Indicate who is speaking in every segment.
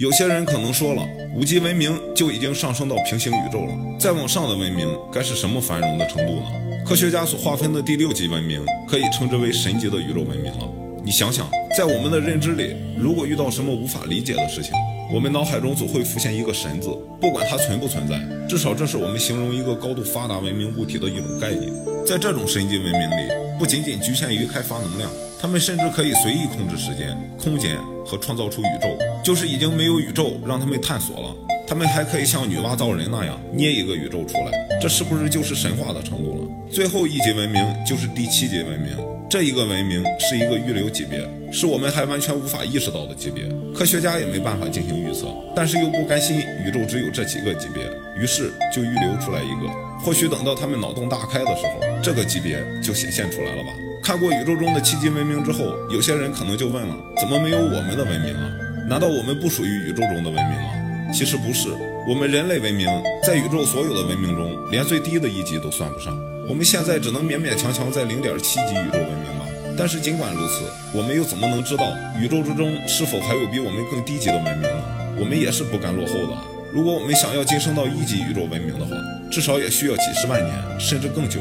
Speaker 1: 有些人可能说了，五级文明就已经上升到平行宇宙了，再往上的文明该是什么繁荣的程度呢？科学家所划分的第六级文明，可以称之为神级的宇宙文明了。你想想，在我们的认知里，如果遇到什么无法理解的事情，我们脑海中总会浮现一个“神”字，不管它存不存在，至少这是我们形容一个高度发达文明物体的一种概念。在这种神级文明里，不仅仅局限于开发能量，他们甚至可以随意控制时间、空间和创造出宇宙。就是已经没有宇宙让他们探索了，他们还可以像女娲造人那样捏一个宇宙出来，这是不是就是神话的程度了？最后一级文明就是第七级文明。这一个文明是一个预留级别，是我们还完全无法意识到的级别，科学家也没办法进行预测，但是又不甘心宇宙只有这几个级别，于是就预留出来一个。或许等到他们脑洞大开的时候，这个级别就显现出来了吧？看过宇宙中的七级文明之后，有些人可能就问了：怎么没有我们的文明啊？难道我们不属于宇宙中的文明吗？其实不是，我们人类文明在宇宙所有的文明中，连最低的一级都算不上。我们现在只能勉勉强强在零点七级宇宙文明吧。但是尽管如此，我们又怎么能知道宇宙之中是否还有比我们更低级的文明呢？我们也是不甘落后的。如果我们想要晋升到一级宇宙文明的话，至少也需要几十万年，甚至更久。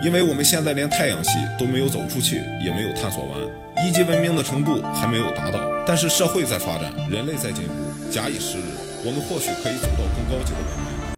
Speaker 1: 因为我们现在连太阳系都没有走出去，也没有探索完，一级文明的程度还没有达到。但是社会在发展，人类在进步，假以时日，我们或许可以走到更高级的文明。